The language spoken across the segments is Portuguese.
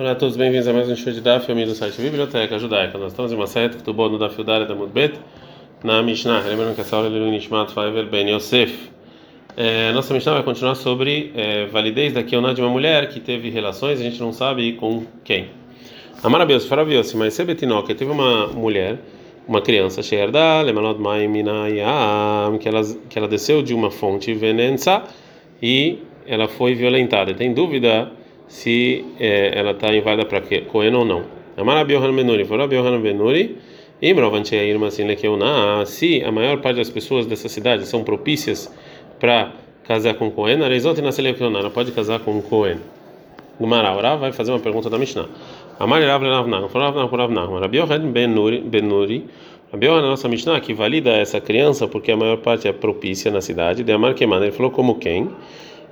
Olá a todos, bem-vindos a mais um show de Daf, amigo do site Biblioteca Judaica. Nós estamos em uma seta que bom no Daf Yudara da Mudbet, na Mishnah. Lembrando que essa aula é do Nishmat Ben Yosef. É, nossa Mishnah vai continuar sobre é, validez da Kioná de uma mulher que teve relações, a gente não sabe com quem. Amarabios, Farabios, mas Sebetinok, teve uma mulher, uma criança, Sheerda, Lemanot Maiminayam, que ela, que ela desceu de uma fonte venença e ela foi violentada. Tem dúvida se é, ela está inválida para Cohen ou não. Amar Yohanan Benuri, for Yohanan Benuri, se a maior parte das pessoas dessa cidade são propícias para casar com Cohen, ela pode casar com Cohen. Gumara, Ora vai fazer uma pergunta da Mishnah. Amar Rav Ravnah, for Ravnah, for Ravnah, Rabi Yohanan Benuri, Rabi Yohanan, nossa Mishnah, que valida essa criança porque a maior parte é propícia na cidade, de Amar Keman, ele falou como quem?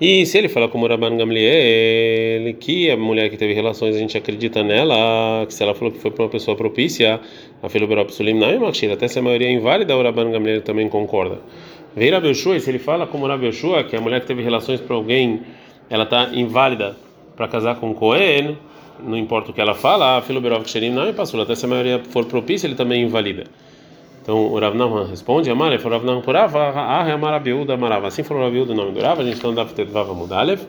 E se ele fala como Rabban Gamliel, que a mulher que teve relações a gente acredita nela, que se ela falou que foi para uma pessoa propícia, a Berop Sulim não é até se a maioria é inválida, o Rabban Gamliel também concorda. Veio Rabi e se ele fala como Rabi que a mulher que teve relações para alguém, ela está inválida para casar com Cohen, não importa o que ela fala, a Sulim não é passou, até se a maioria for propícia, ele também invalida. Então o Rav responde, Amar, ele falou Rav Nahman por Ava, Ah, Amar Abiúda. Assim falou Rabiúda o nome do Rav, a gente está no Daftet Vava Mudalev.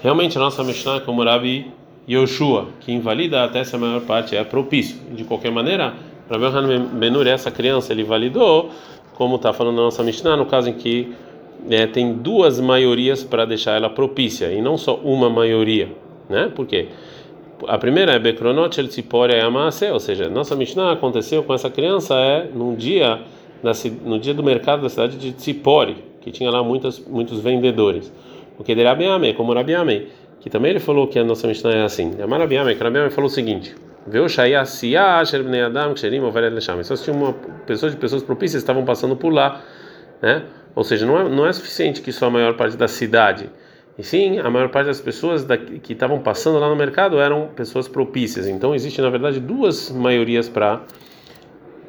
Realmente a nossa Mishnah é como Rabi Yoshua, que invalida até se a maior parte é propício. De qualquer maneira, Rabi Yohanan Benur, essa criança, ele validou, como está falando na nossa Mishnah, no caso em que é, tem duas maiorias para deixar ela propícia, e não só uma maioria. Né? Por quê? A primeira é Bekronot El Tzipor ou seja, nossa Mishnah aconteceu com essa criança é num dia no dia do mercado da cidade de Tzipori, que tinha lá muitas, muitos vendedores. O que Rabiame, como Rabiame, que também ele falou que a nossa Mishnah é assim. Rabiame, que Rabiame falou o seguinte: Veu Adam. Só tinha uma pessoa de pessoas propícias estavam passando por lá, né? Ou seja, não é, não é suficiente que só a maior parte da cidade e sim, a maior parte das pessoas que estavam passando lá no mercado eram pessoas propícias. Então existe na verdade duas maiorias para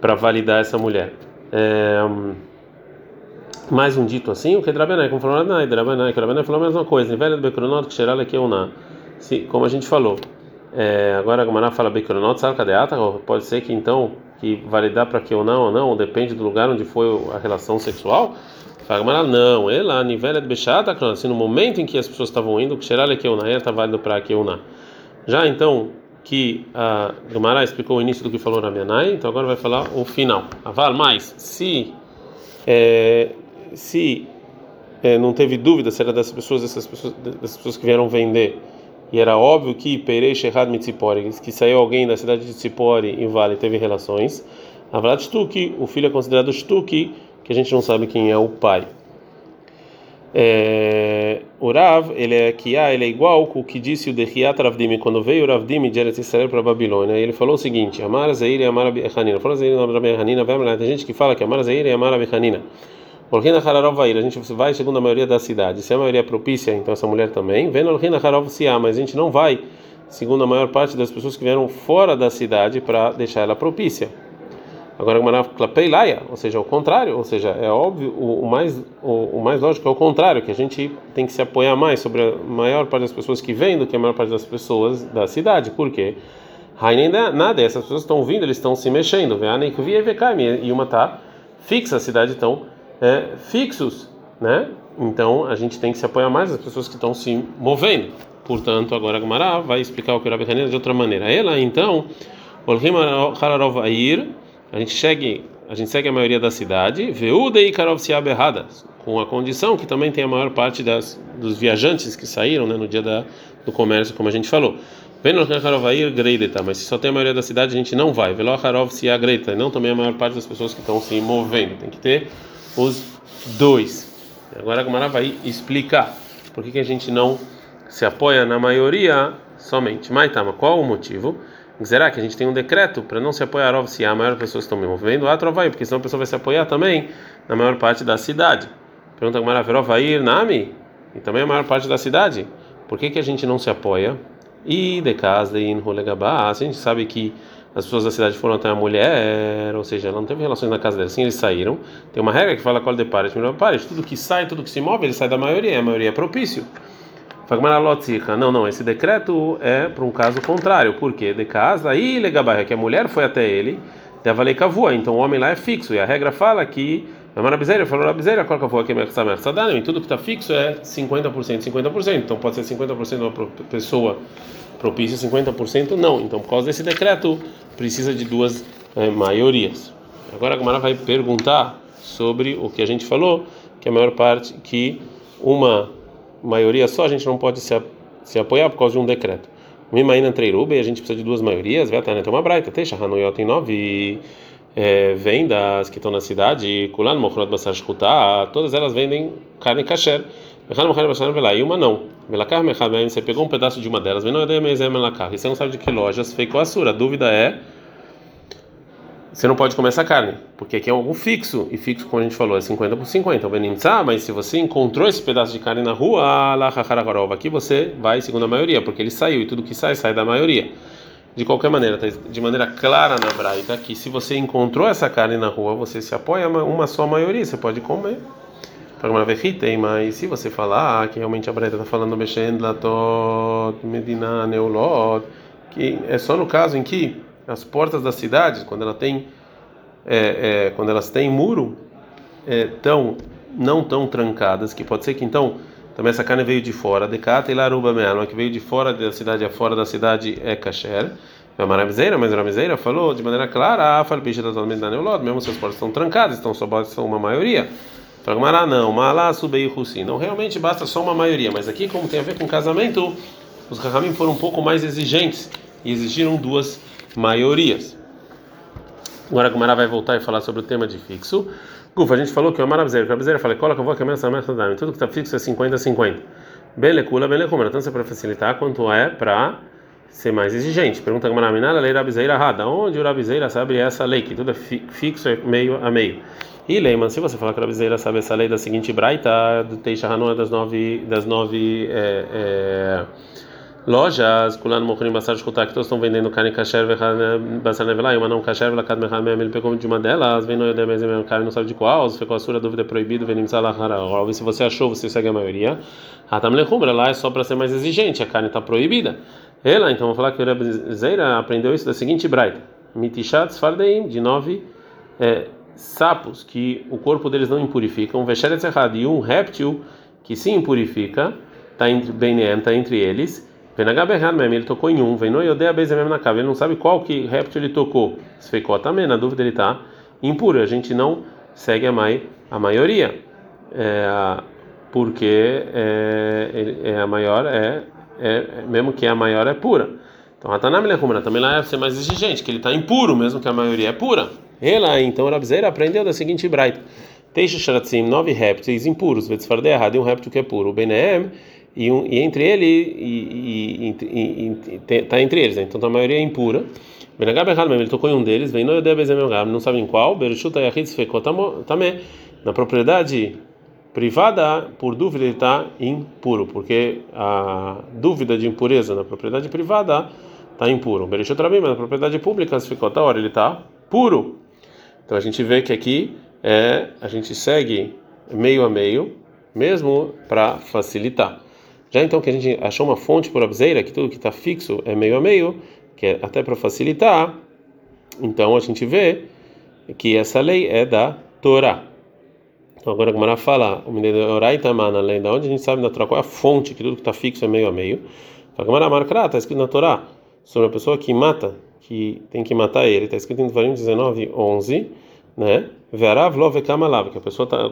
para validar essa mulher. É, mais um dito assim, o que Drabenai, como falou Drabenai, Drabenai, Drabenai falou a mesma coisa. Velho do Becronot, que será aqui ou não. Como a gente falou. É, agora a Gamara fala Becronot, sabe cadê Pode ser que então que validar para que ou não ou não, depende do lugar onde foi a relação sexual. Fala, não, ela nivela de bechata, assim, no momento em que as pessoas estavam indo, que xerale que ela está válido para que Já então que a Gemara explicou o início do que falou Rabianai, então agora vai falar o final. Aval, mas se é, se é, não teve dúvida se era dessas pessoas, dessas pessoas, dessas pessoas que vieram vender, e era óbvio que Perei Shehad Mitzipori, que saiu alguém da cidade de Tzipori e Vale teve relações, Avalat Shtuki, o filho é considerado Shtuki, que a gente não sabe quem é o pai. É, o Rav, ele é Kia, ele é igual o que disse o Dechiat Ravdimi quando veio o Ravdimi de Eretz Israel para a Babilônia. Ele falou o seguinte: Amar Zeir e Amar Hanina. Falou Zeir e Amar Hanina. Tem gente que fala que Amar Zeir e Amar Hanina. Olhina Hararov Vair, a gente vai segundo a maioria da cidade. Se a maioria é propícia, então essa mulher também. Vendo Olhina Hararov Siá, mas a gente não vai segundo a maior parte das pessoas que vieram fora da cidade para deixar ela propícia. Agora o laia, ou seja, o contrário, ou seja, é óbvio, o, o mais o, o, mais lógico é o contrário, que a gente tem que se apoiar mais sobre a maior parte das pessoas que vêm do que a maior parte das pessoas da cidade. Por quê? Nada, essas pessoas estão vindo, eles estão se mexendo. E uma tá fixa, a cidade estão é, fixos, né? Então a gente tem que se apoiar mais nas pessoas que estão se movendo. Portanto, agora a Gumara vai explicar o que o Rabi de outra maneira. Ela, então, Olhim Hararov Air a gente segue, a gente segue a maioria da cidade, Veudei Karov Siab errada, com a condição que também tem a maior parte das, dos viajantes que saíram né, no dia da, do comércio, como a gente falou. Mas se só tem a maioria da cidade, a gente não vai. Velocharov se greita, não também a maior parte das pessoas que estão se movendo. Tem que ter os dois. Agora a Gumara vai explicar por que, que a gente não se apoia na maioria somente. Maitama, qual o motivo? Será que a gente tem um decreto para não se apoiar se a maior pessoas estão me movendo? Ah, vai, porque senão a pessoa vai se apoiar também na maior parte da cidade. Pergunta como era vai Nami? E também a maior parte da cidade. Por que, que a gente não se apoia? E de casa de Inrolegabá, a gente sabe que as pessoas da cidade foram até a mulher, ou seja, ela não teve relações na casa dela, assim eles saíram. Tem uma regra que fala qual de pares, tudo que sai, tudo que se move, ele sai da maioria, a maioria é propício. Não, não, esse decreto é para um caso contrário. Por quê? De casa, aí legabarra, que a mulher foi até ele, devalei cavua, então o homem lá é fixo. E a regra fala que a marabizeira falou a bizeira, qual cavua que é e tudo que está fixo é 50%, 50%. Então pode ser 50% uma pessoa propícia, 50% não. Então por causa desse decreto precisa de duas é, maiorias. Agora a Gamara vai perguntar sobre o que a gente falou, que a maior parte que uma maioria só a gente não pode se, se apoiar por causa de um decreto. Mimaina Treiruba, e a gente precisa de duas maiorias, Vetana tem uma braita, Teixa, Hanoyot tem nove é, vendas que estão na cidade, Kulan, Mochrot, Basar, Shkuta, todas elas vendem carne kasher. E uma não. Você pegou um pedaço de uma delas, e você não sabe de que lojas fez a sura. A dúvida é você não pode comer essa carne, porque aqui é algo fixo, e fixo, como a gente falou, é 50 por 50. O mas se você encontrou esse pedaço de carne na rua, aqui você vai segundo a maioria, porque ele saiu, e tudo que sai, sai da maioria. De qualquer maneira, tá de maneira clara na Braita, que se você encontrou essa carne na rua, você se apoia uma só maioria, você pode comer. Mas se você falar que realmente a Braita está falando Medina, Neulot, que é só no caso em que as portas das cidades, quando ela tem, é, é, quando elas têm muro, é, tão, não tão trancadas, que pode ser que então também essa carne veio de fora, decata e laruba mesmo, que veio de fora da cidade, a fora da cidade é kasher. A Maravizeira, mas a Maravizeira falou de maneira clara, a falpicha totalmente da neulod, mesmo se as portas estão trancadas, então só basta uma maioria. Fala não, malá subei russi. Não, realmente basta só uma maioria, mas aqui, como tem a ver com casamento, os Rahamim foram um pouco mais exigentes e exigiram duas maiorias. Agora a Gumara vai voltar e falar sobre o tema de fixo. Gufa, a gente falou que o Amarabizeira, que a Bizeira fala, coloca, eu vou começar a meta Tudo que está fixo é 50-50. Belecula, belecumra. Tanto é para facilitar quanto é para ser mais exigente. Pergunta a Gumara, Minara, lei da Bizeira errada. Onde o Rabizeira sabe essa lei, que tudo é fixo, é meio a meio. E Leiman, se você falar que a Rabizeira sabe essa lei da seguinte braita, do Teixa Hanua das nove, das nove é, é, lojas, Kulan Mochrim Basar Shkuta, que todos estão vendendo carne kasher, Basar Nevelai, uma não kasher, Velakad Mechad Mem, ele pegou de uma delas, vem no Yodemez carne não sabe de qual, se ficou a sura dúvida é proibido, vem Nimsalah Hara, se você achou, você segue a maioria. Hatam Lechumbra, lá é só para ser mais exigente, a carne está proibida. Ela, então, vou falar que o Rebbe Zeira aprendeu isso da seguinte braita, Mitishat Sfardeim, de nove é, sapos, que o corpo deles não impurifica, um Vesheret errado e um réptil que se impurifica, está entre, tá entre eles, ele tocou em um, vem no Yodea Bezemem na cave, ele não sabe qual que réptil ele tocou. Se ficou também, na dúvida ele está impuro. A gente não segue a, mai, a maioria, é, porque é, é, a maior é, é, mesmo que a maior é pura. Então, Hatanam Lechumra também lá é ser mais exigente, que ele está impuro, mesmo que a maioria é pura. Ela, então, Rabzeira aprendeu da seguinte braita: Teixa Sharatzim, nove répteis impuros, Vetzfarde errado e um réptil que é puro. O Beneem e, um, e entre ele e, está entre eles, né? então a maioria é impura. Ele tocou em um deles, vem não sabe em qual, também na propriedade privada, por dúvida ele está impuro, porque a dúvida de impureza na propriedade privada está impuro. Bereshut mas na propriedade pública, se ficou hora ele está puro. Então a gente vê que aqui é a gente segue meio a meio, mesmo para facilitar. Já então que a gente achou uma fonte por abzeira, que tudo que está fixo é meio a meio, que é até para facilitar, então a gente vê que essa lei é da Torá. Então agora a Gemara fala, o Mineorai Tamana, a lei da onde a gente sabe na Torá qual é a fonte, que tudo que está fixo é meio a meio. A Gemara marca, está escrito na Torá, sobre a pessoa que mata, que tem que matar ele, está escrito em Devarim 19, 11, né? Verav lo vekamalav, que a pessoa tá,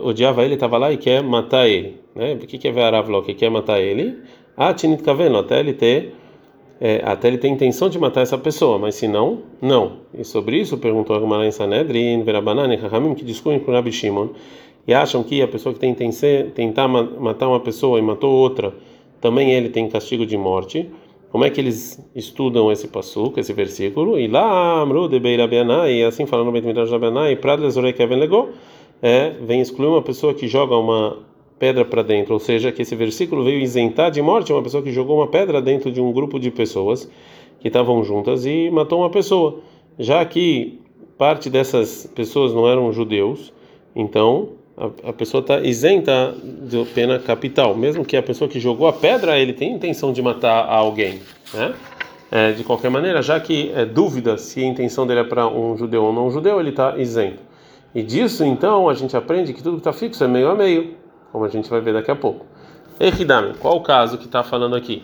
odiava ele, estava lá e quer matar ele. Né? O que, é Verav lo, que quer matar ele? Ah, Tinit Kaveno, até ele ter. É, até ele ter intenção de matar essa pessoa, mas se não, não. E sobre isso perguntou a Gemara em Sanedrin, Verabanan e Rahamim, que discutem com Rabi Shimon, e acham que a pessoa que tem tentar matar uma pessoa e matou outra, também ele tem castigo de morte. Como é que eles estudam esse passuco, esse versículo? E lá, Amru de e assim falando no Beit Midrash Rabianai, Pradles Kevin Legou, é, vem excluir uma pessoa que joga uma pedra para dentro, ou seja, que esse versículo veio isentar de morte uma pessoa que jogou uma pedra dentro de um grupo de pessoas que estavam juntas e matou uma pessoa. Já que parte dessas pessoas não eram judeus, então a, a pessoa está isenta de pena capital, mesmo que a pessoa que jogou a pedra ele tem intenção de matar alguém, né? É, de qualquer maneira, já que é dúvida se a intenção dele é para um judeu ou não judeu, ele está isento. E disso, então, a gente aprende que tudo que está fixo é meio a meio, como a gente vai ver daqui a pouco. Echidame, qual o caso que está falando aqui?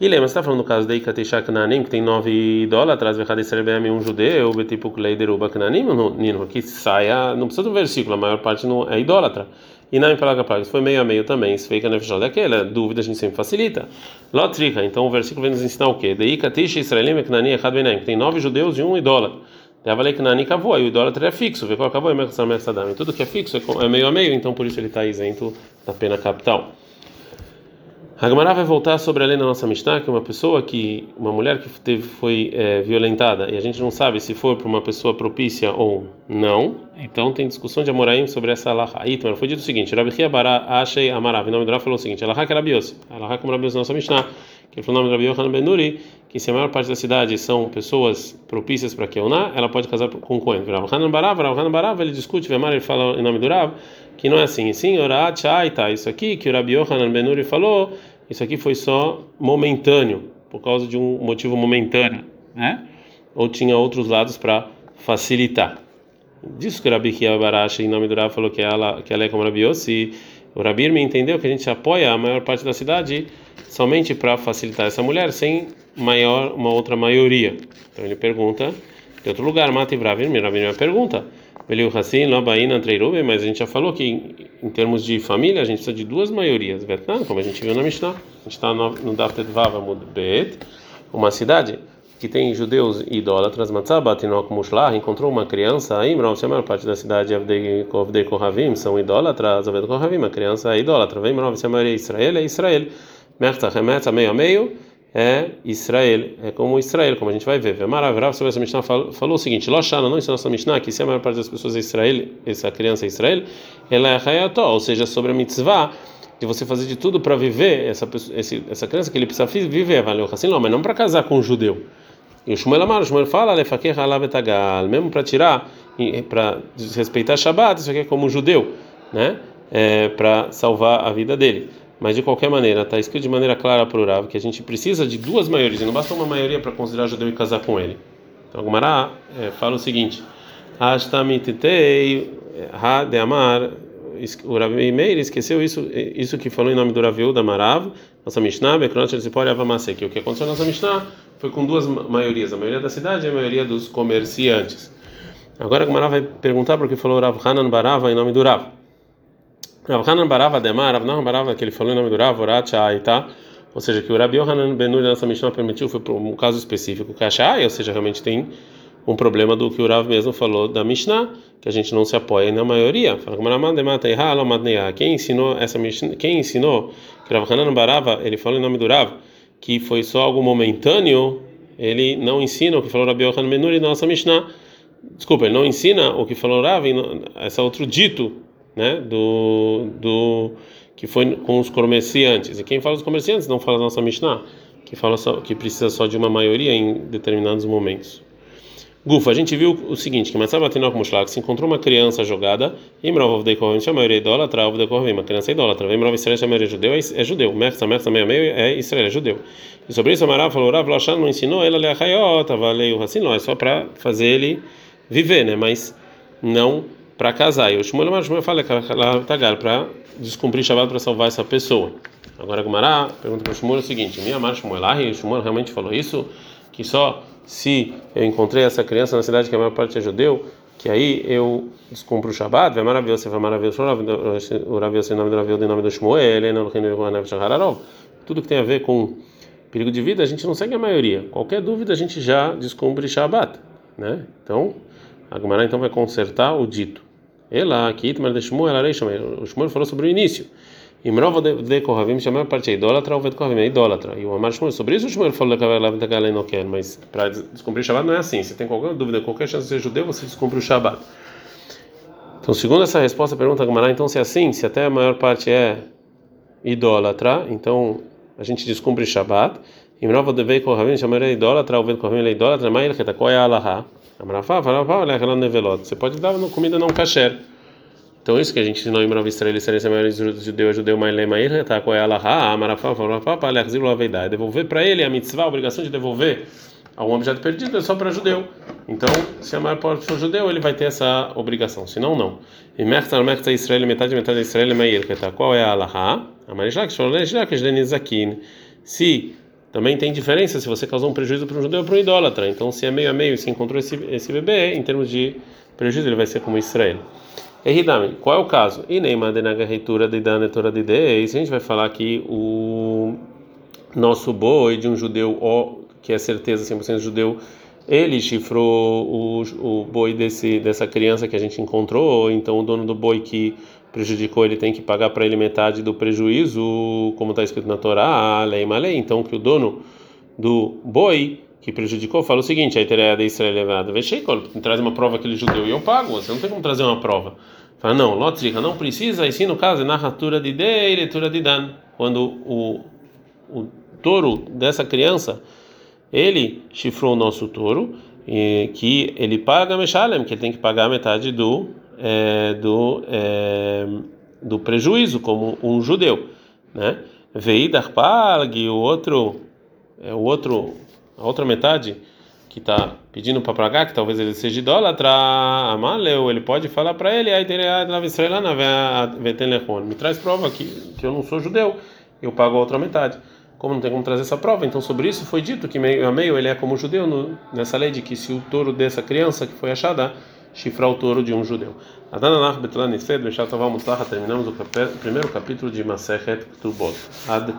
E lembra, você está falando do caso da Ikatesha Knanim, que tem nove idólatras, Vechad Israel um judeu, Betipu Kleideruba Knanim, Nino, que saia, não precisa do versículo, a maior parte não é idólatra. E na Impalaga Pragas foi meio a meio também, isso fica na fechada daquela, dúvida a gente sempre facilita. Lotrika, então o versículo vem nos ensinar o quê? De Ikatesha Israelim Knanim Echad Benaim, que tem nove judeus e um idólatra. Davalei Knani cavou, aí o idólatra é fixo, vê qual cavou, é tudo que é fixo é meio a meio, então por isso ele está isento da pena capital. Hagmará vai voltar sobre a lei da nossa Mishnah, que é uma pessoa que, uma mulher que teve, foi é, violentada, e a gente não sabe se foi para uma pessoa propícia ou não, então tem discussão de Amoraim sobre essa alahá. Itmar, foi dito o seguinte, Rabi Chiabará Achei Amarav, em nome do Rav, falou o seguinte, alahá que era bios, alahá como Rabios na nossa Mishnah, que falou o nome do Rabi Yohanan Benuri, que se a maior parte da cidade são pessoas propícias para Keuná, ela pode casar com Cohen. Rav Hanan Barav, Rav Hanan Barav, ele discute, Vemar, ele fala em nome do Rav, que não é assim, sim, Orat Shaita, isso aqui que o Rabi Yohanan Benuri falou, isso aqui foi só momentâneo, por causa de um motivo momentâneo, né? Ou tinha outros lados para facilitar. Disso que o Rabi Kiabarashi, em nome do Rabi, falou que ela, que ela é como Rabi Yossi, o Rabi me entendeu que a gente apoia a maior parte da cidade somente para facilitar essa mulher, sem maior uma outra maioria. Então ele pergunta, de outro lugar, Mata e Rabi me pergunta, Beliu Hassin, Lobaina, Treirube, mas a gente já falou que em termos de família a gente precisa de duas maiorias, Vietnã, como a gente viu na Mishnah. A gente está no Daftet Vavamud Bet, uma cidade que tem judeus idólatras, Matzaba, Tinok Mushlah, encontrou uma criança, aí, a maior parte da cidade Avdei Kohavim são idólatras, Avdei Kohavim, a criança é idólatra, vem, se a maioria é Israel, é Israel. Merta, Remetza, meio a meio, é Israel, é como Israel, como a gente vai ver. Maravilhoso sobre essa Mishnah falou, falou o seguinte: Loshana, não ensinou essa Mishnah que se a maior parte das pessoas é Israel, essa criança é Israel, ela é Hayató, ou seja, sobre a mitzvah de você fazer de tudo para viver essa esse, essa criança que ele precisa viver, valeu assim, não, mas não para casar com um judeu. E o Shmuel Amar, o Shmuel fala, mesmo para tirar, para respeitar Shabbat, isso aqui é como um judeu, né? É, para salvar a vida dele. Mas de qualquer maneira, está escrito de maneira clara para o Rav que a gente precisa de duas maiorias, e não basta uma maioria para considerar judeu e casar com ele. Então, Gumará é, fala o seguinte: Ashtamitei ha de amar. O Meir esqueceu isso, isso que falou em nome do Raviu da Marav, nossa Mishnah, Bekronot Elzipori Avamase, que o que aconteceu na nossa Mishnah foi com duas maiorias, a maioria da cidade e a maioria dos comerciantes. Agora Gumará vai perguntar porque falou Rav Hanan Barava em nome do Rav. Rav Hanan Barava Demar, Rav Hanan Barava, que ele falou em nome do Rav, Orat Shaita, ou seja, que o Rabi Yohanan Benuri nessa Mishnah permitiu, foi um caso específico, Shai, ou seja, realmente tem um problema do que o Rav mesmo falou da Mishnah, que a gente não se apoia na maioria. Quem ensinou essa Mishnah, quem ensinou que Rav Hanan Barava, ele falou em nome do Rav, que foi só algo momentâneo, ele não ensina o que falou Rabi Yohanan Benuri na nossa Mishnah. Desculpa, ele não ensina o que falou Rav, esse outro dito né, do, do que foi com os comerciantes. E quem fala dos comerciantes não fala da nossa Mishnah, que fala só, que precisa só de uma maioria em determinados momentos. Gufa, a gente viu o seguinte, que Matzah Batinok Mushlak se encontrou uma criança jogada, e Mrov Dekorim, a maioria é idólatra, Av Dekorim, uma criança é idólatra, Mrov Israel, a maioria é judeu, é judeu, Mersa, Mersa, meio meio é Israel, é judeu. E sobre isso Amará falou, Rav Lachan não ensinou, ela é a valeu assim, não, é só para fazer ele viver, né, mas não para casar. E o Shmuel Amar Shmuel fala que ela tagar para descumprir Shabbat para salvar essa pessoa. Agora Gumará pergunta para o Shmuel o seguinte: Minha Amar Shmuel, ah, o Shmuel realmente falou isso? Que só se eu encontrei essa criança na cidade que a maior parte é judeu, que aí eu descumpro o Shabbat, vai maravilhoso, vai maravilhoso, o Rav Yosef, nome do Rav em nome do Shmuel, ele não tudo que tem a ver com perigo de vida, a gente não segue a maioria. Qualquer dúvida a gente já descumpre Shabbat, né? Então, a Gemara então vai consertar o dito. Ela, aqui, de Shmuel, o Shmuel falou sobre o início. Imrova de Kohavim, a maior parte idólatra, ou de Kohavim é idólatra. E o Amar Shmuel, sobre isso o Shmuel falou que a Galera não quer, mas para descumprir o Shabbat não é assim. Se tem qualquer dúvida, qualquer chance de ser judeu, você descumpre o Shabbat. Então, segundo essa resposta, pergunta a Gamara, então se é assim, se até a maior parte é idólatra, então a gente descumpre o Shabbat. Imrova de Kohavim, a maior é idólatra, ou de Kohavim é idólatra, mas ele qual é a Alaha? Você pode dar comida não kasher. Então isso que a gente ensinou em Rav Israel, Israel, Israel, judeu, judeu, Mailema, tá com ela, ha, Amarafá, Farafá, Palechzil, Aveidá. Devolver para ele a mitzvah, a obrigação de devolver algum objeto perdido é só para judeu. Então, se a maior parte for judeu, ele vai ter essa obrigação, senão não. E Mechtar, Mechtar, Israel, metade, metade Israel, Meir, qual é a Alaha? A Marijak, Shorlejak, Jlenizakin. Se também tem diferença se você causou um prejuízo para um judeu ou para um idólatra. Então, se é meio a meio e se encontrou esse, esse bebê, em termos de prejuízo, ele vai ser como Israel. Erridame, qual é o caso? E nem madenaga reitura de danetora de deis. A gente vai falar que o nosso boi de um judeu, que é certeza 100% judeu, ele chifrou o, o boi desse, dessa criança que a gente encontrou, então o dono do boi que prejudicou ele tem que pagar para ele metade do prejuízo, como está escrito na Torá, lei malei. Então que o dono do boi que prejudicou fala o seguinte: a ideia de Israel levada, traz uma prova que ele judeu e eu pago. Você não tem como trazer uma prova. Fala não, lotrica não precisa. E sim no caso é narratura de de e leitura de dan, quando o o touro dessa criança ele chifrou o nosso touro e que ele paga Meshalem, que ele tem que pagar metade do é, do é, do prejuízo como um judeu, né? Veidar Pag, o outro é o outro a outra metade que está pedindo para pagar, que talvez ele seja idólatra, amaleu, ele pode falar para ele, me traz prova que, que eu não sou judeu, eu pago a outra metade como não tem como trazer essa prova, então sobre isso foi dito que meio a meio ele é como judeu no, nessa lei de que se o touro dessa criança que foi achada chifrar o touro de um judeu. Terminamos o primeiro capítulo de Masechet Tubot. Ad